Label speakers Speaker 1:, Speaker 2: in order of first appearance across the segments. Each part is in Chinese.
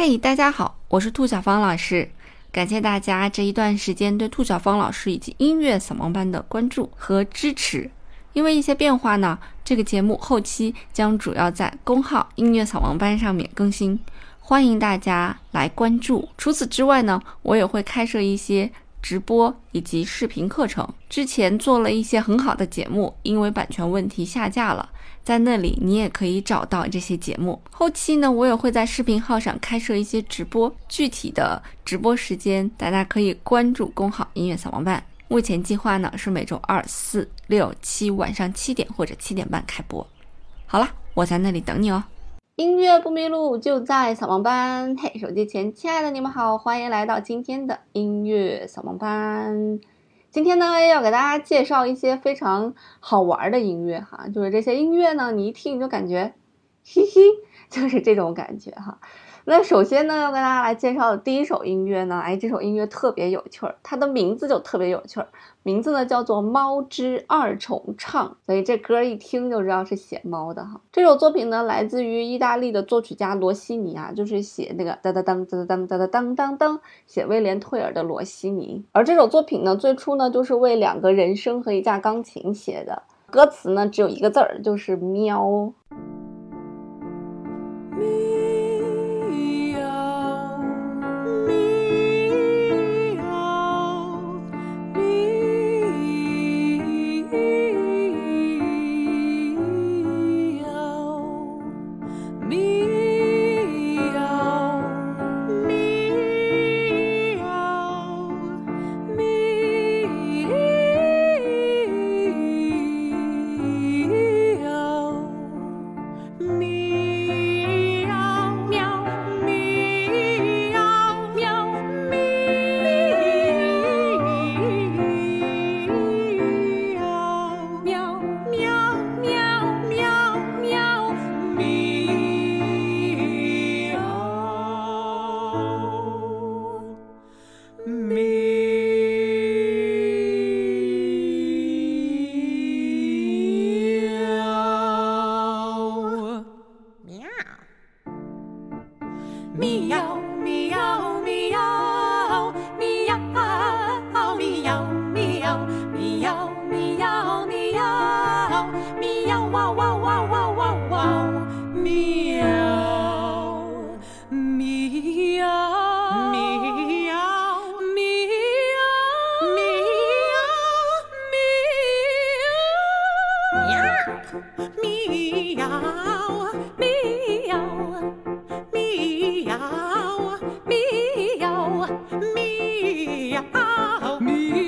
Speaker 1: 嘿，大家好，我是兔小芳老师，感谢大家这一段时间对兔小芳老师以及音乐扫盲班的关注和支持。因为一些变化呢，这个节目后期将主要在公号音乐扫盲班上面更新，欢迎大家来关注。除此之外呢，我也会开设一些。直播以及视频课程，之前做了一些很好的节目，因为版权问题下架了，在那里你也可以找到这些节目。后期呢，我也会在视频号上开设一些直播，具体的直播时间大家可以关注公号音乐扫盲班。目前计划呢是每周二、四、六、七晚上七点或者七点半开播。好了，我在那里等你哦。音乐不迷路，就在扫盲班。嘿，手机前亲爱的你们好，欢迎来到今天的音乐扫盲班。今天呢，要给大家介绍一些非常好玩的音乐哈，就是这些音乐呢，你一听你就感觉，嘿嘿，就是这种感觉哈。那首先呢，要跟大家来介绍的第一首音乐呢，哎，这首音乐特别有趣儿，它的名字就特别有趣儿，名字呢叫做《猫之二重唱》，所以这歌一听就知道是写猫的哈。这首作品呢，来自于意大利的作曲家罗西尼啊，就是写那个哒哒当哒哒当哒哒当当当，写威廉退尔的罗西尼。而这首作品呢，最初呢就是为两个人声和一架钢琴写的，歌词呢只有一个字儿，就是喵。哎，就是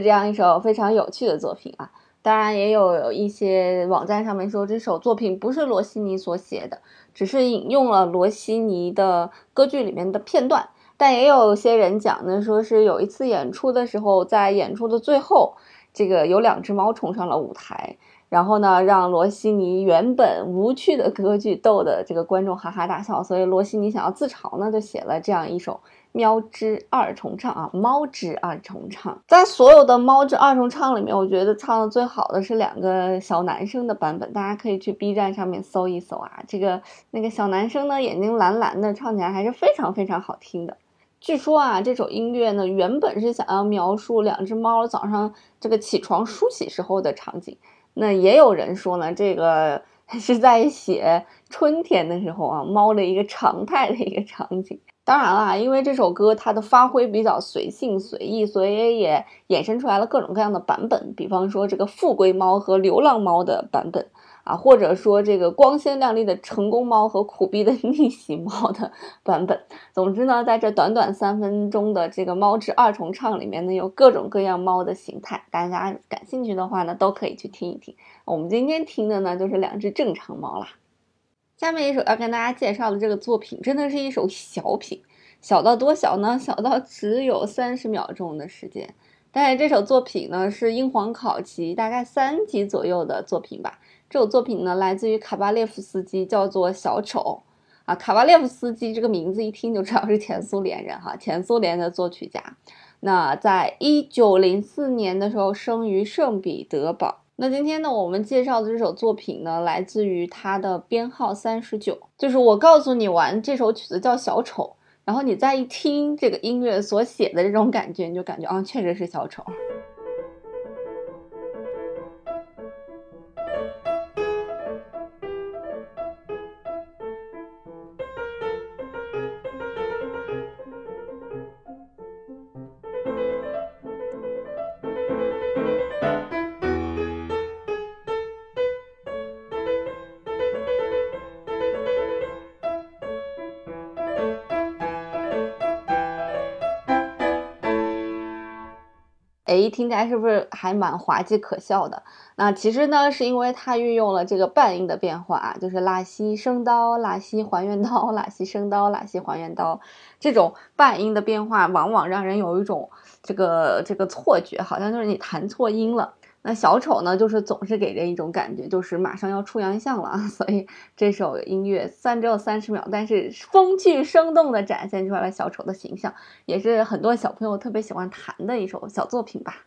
Speaker 1: 这样一首非常有趣的作品啊！当然，也有一些网站上面说这首作品不是罗西尼所写的，只是引用了罗西尼的歌剧里面的片段。但也有些人讲呢，说是有一次演出的时候，在演出的最后，这个有两只猫冲上了舞台，然后呢，让罗西尼原本无趣的歌剧逗得这个观众哈哈大笑，所以罗西尼想要自嘲呢，就写了这样一首。喵之二重唱啊，猫之二重唱，在所有的猫之二重唱里面，我觉得唱的最好的是两个小男生的版本，大家可以去 B 站上面搜一搜啊。这个那个小男生呢，眼睛蓝蓝的，唱起来还是非常非常好听的。据说啊，这首音乐呢，原本是想要描述两只猫早上这个起床梳洗时候的场景，那也有人说呢，这个是在写春天的时候啊，猫的一个常态的一个场景。当然啦，因为这首歌它的发挥比较随性随意，所以也衍生出来了各种各样的版本。比方说这个富贵猫和流浪猫的版本啊，或者说这个光鲜亮丽的成功猫和苦逼的逆袭猫的版本。总之呢，在这短短三分钟的这个猫之二重唱里面呢，有各种各样猫的形态。大家感兴趣的话呢，都可以去听一听。我们今天听的呢，就是两只正常猫啦。下面一首要跟大家介绍的这个作品，真的是一首小品，小到多小呢？小到只有三十秒钟的时间。但是这首作品呢，是英皇考级大概三级左右的作品吧。这首作品呢，来自于卡巴列夫斯基，叫做《小丑》啊。卡巴列夫斯基这个名字一听就知道是前苏联人哈，前苏联的作曲家。那在一九零四年的时候，生于圣彼得堡。那今天呢，我们介绍的这首作品呢，来自于它的编号三十九。就是我告诉你玩这首曲子叫《小丑》，然后你再一听这个音乐所写的这种感觉，你就感觉啊，确实是小丑。听起来是不是还蛮滑稽可笑的？那其实呢，是因为它运用了这个半音的变化啊，就是拉西升刀、拉西还原刀、拉西升刀、拉西还原刀，这种半音的变化，往往让人有一种这个这个错觉，好像就是你弹错音了。那小丑呢，就是总是给人一种感觉，就是马上要出洋相了，所以这首音乐虽然只有三十秒，但是风趣生动的展现出来了小丑的形象，也是很多小朋友特别喜欢弹的一首小作品吧。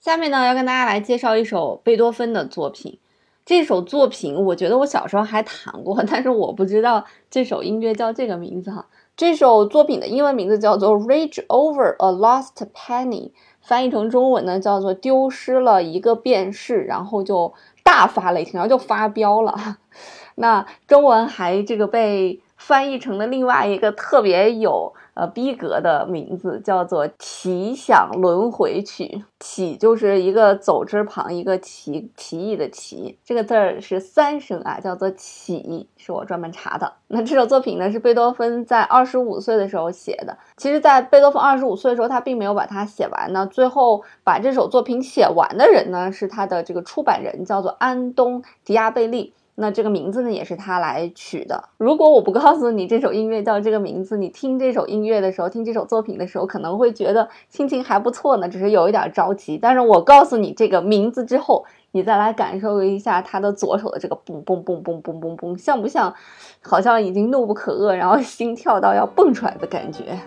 Speaker 1: 下面呢，要跟大家来介绍一首贝多芬的作品。这首作品，我觉得我小时候还弹过，但是我不知道这首音乐叫这个名字哈。这首作品的英文名字叫做《Rage Over a Lost Penny》。翻译成中文呢，叫做丢失了一个便士，然后就大发雷霆，然后就发飙了。那中文还这个被翻译成了另外一个特别有。呃，逼格的名字叫做《奇想轮回曲》，奇就是一个走之旁，一个奇奇异的奇，这个字儿是三声啊，叫做奇，是我专门查的。那这首作品呢，是贝多芬在二十五岁的时候写的。其实，在贝多芬二十五岁的时候，他并没有把它写完呢。最后把这首作品写完的人呢，是他的这个出版人，叫做安东·迪亚贝利。那这个名字呢，也是他来取的。如果我不告诉你这首音乐叫这个名字，你听这首音乐的时候，听这首作品的时候，可能会觉得心情还不错呢，只是有一点着急。但是我告诉你这个名字之后，你再来感受一下他的左手的这个嘣嘣嘣嘣嘣嘣嘣，像不像？好像已经怒不可遏，然后心跳到要蹦出来的感觉。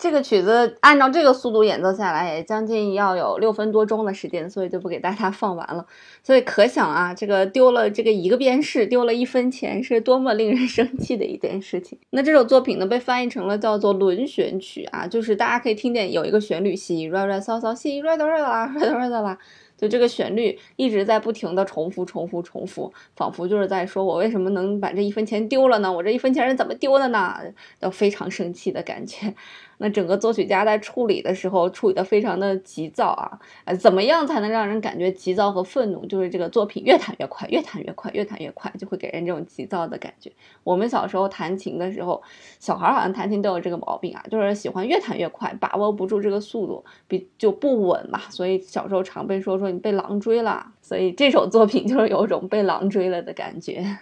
Speaker 1: 这个曲子按照这个速度演奏下来，也将近要有六分多钟的时间，所以就不给大家放完了。所以可想啊，这个丢了这个一个便士，丢了一分钱，是多么令人 生气的一件事情。那这首作品呢，被翻译成了叫做轮旋曲啊，就是大家可以听见有一个旋律，西瑞瑞嗦嗦西瑞哆瑞啦瑞哆瑞哆啦。就这个旋律一直在不停的重复、重复、重复，仿佛就是在说：“我为什么能把这一分钱丢了呢？我这一分钱是怎么丢的呢？”都非常生气的感觉。那整个作曲家在处理的时候处理的非常的急躁啊，呃，怎么样才能让人感觉急躁和愤怒？就是这个作品越弹越快，越弹越快，越弹越快，就会给人这种急躁的感觉。我们小时候弹琴的时候，小孩好像弹琴都有这个毛病啊，就是喜欢越弹越快，把握不住这个速度，比就不稳嘛。所以小时候常被说说你被狼追了。所以这首作品就是有种被狼追了的感觉。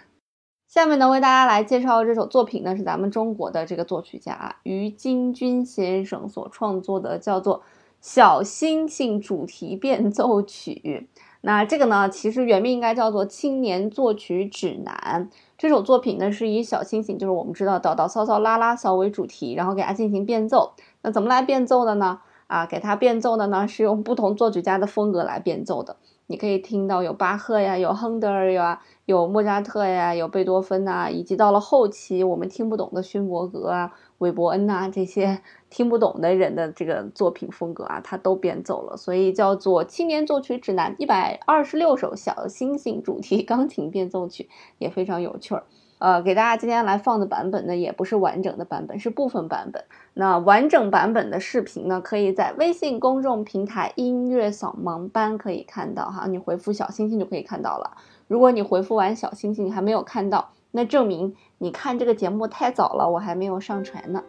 Speaker 1: 下面呢，为大家来介绍这首作品呢，是咱们中国的这个作曲家于金军先生所创作的，叫做《小星星主题变奏曲》。那这个呢，其实原名应该叫做《青年作曲指南》。这首作品呢，是以小星星，就是我们知道叨叨骚骚拉拉骚为主题，然后给它进行变奏。那怎么来变奏的呢？啊，给它变奏的呢，是用不同作曲家的风格来变奏的。你可以听到有巴赫呀，有亨德尔呀，有莫扎特呀，有贝多芬呐，以及到了后期我们听不懂的勋伯格啊、韦伯恩呐这些 听不懂的人的这个作品风格啊，他都变奏了，所以叫做《青年作曲指南》一百二十六首小星星主题 钢琴变奏曲，也非常有趣儿。呃，给大家今天来放的版本呢，也不是完整的版本，是部分版本。那完整版本的视频呢，可以在微信公众平台“音乐扫盲班”可以看到哈，你回复小星星就可以看到了。如果你回复完小星星你还没有看到，那证明你看这个节目太早了，我还没有上传呢。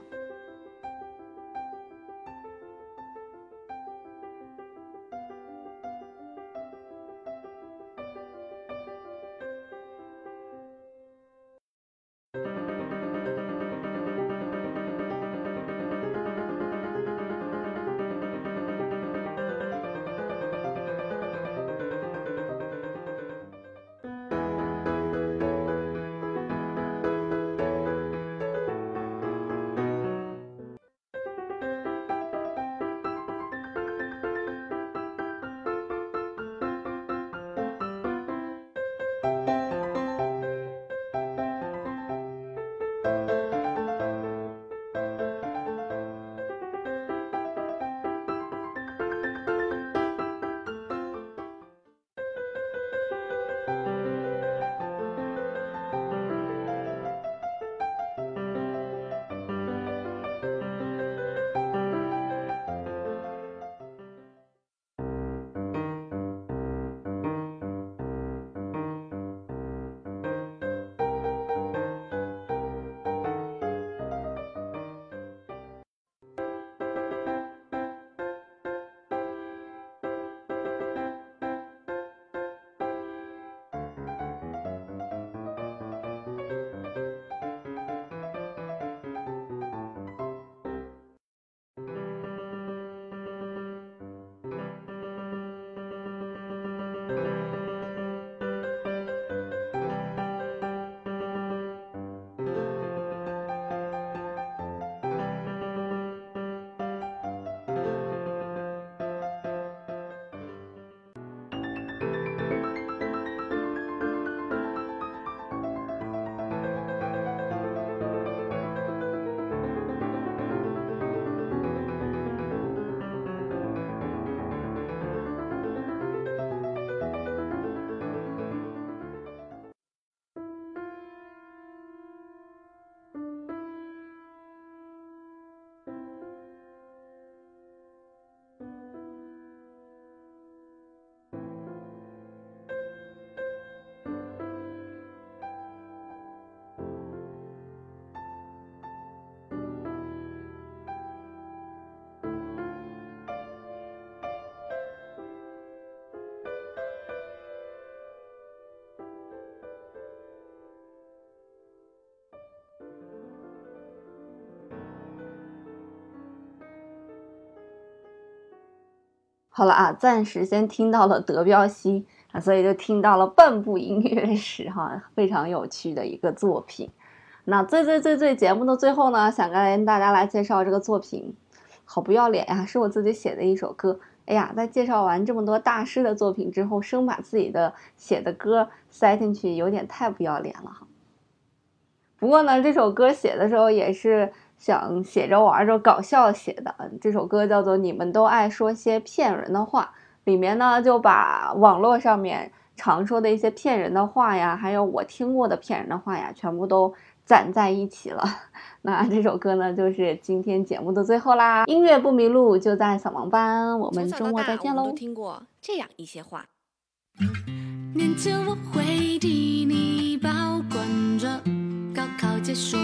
Speaker 1: 好了啊，暂时先听到了德彪西啊，所以就听到了半部音乐史哈，非常有趣的一个作品。那最最最最节目的最后呢，想跟大家来介绍这个作品。好不要脸呀！是我自己写的一首歌。哎呀，在介绍完这么多大师的作品之后，生把自己的写的歌塞进去，有点太不要脸了哈。不过呢，这首歌写的时候也是想写着玩着搞笑写的。这首歌叫做《你们都爱说些骗人的话》，里面呢就把网络上面常说的一些骗人的话呀，还有我听过的骗人的话呀，全部都。攒在一起了，那这首歌呢，就是今天节目的最后啦。音乐不迷路，就在扫盲班。我们周末再见喽。
Speaker 2: 都听过这样一些话。年前我会替你保管着，高考结束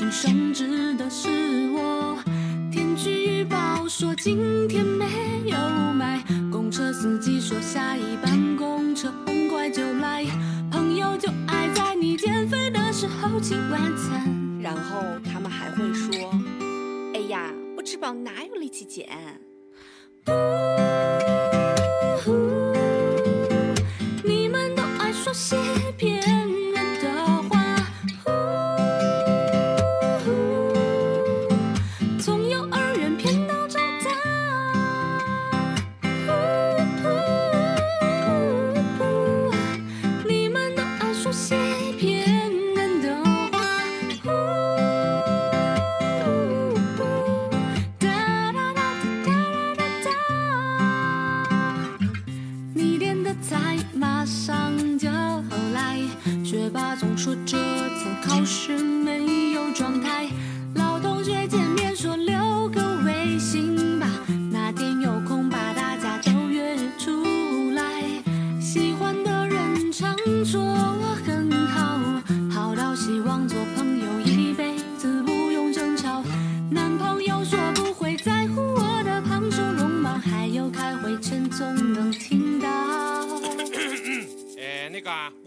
Speaker 2: 次加薪升职的是我。天气预报说今天没有霾，公车司机说下一班公车很快就来。朋友就爱在你减肥的时候请晚餐，
Speaker 3: 然后他们还会说：“哎呀，不吃饱哪有力气减？”
Speaker 2: 你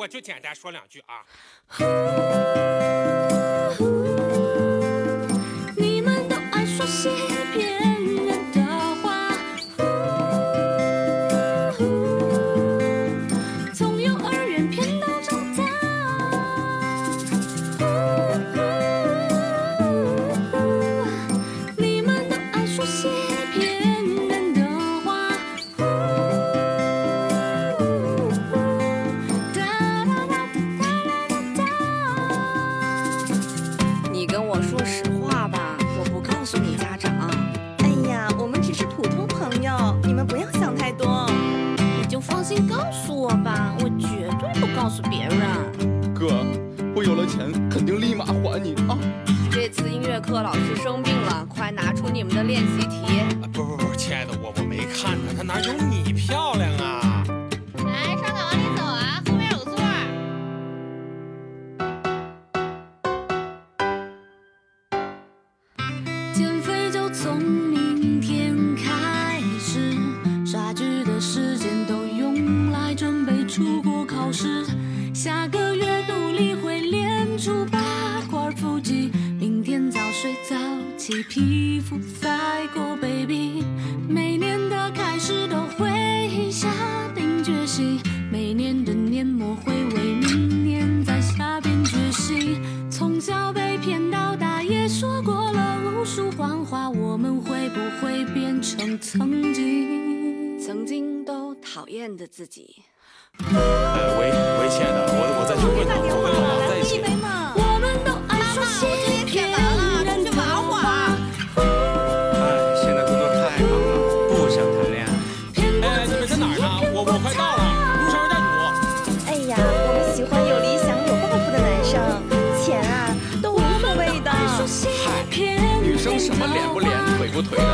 Speaker 4: 我就简单说两句啊。
Speaker 3: 讨厌的自己。
Speaker 4: 呃，喂喂，亲爱的，我我在酒柜呢，我跟老王在一起。
Speaker 2: 我们都爱说些骗人的话，
Speaker 5: 哎，现在工作太忙了，不想谈恋爱。
Speaker 2: 骗到
Speaker 4: 哎，你们
Speaker 2: 自己
Speaker 4: 在哪儿呢？我我快到了，路上有点堵。
Speaker 6: 哎呀，我们喜欢有理想、有抱负的男生，钱啊都无所谓的。
Speaker 2: 说些骗
Speaker 5: 女生什么脸不脸、腿不腿的，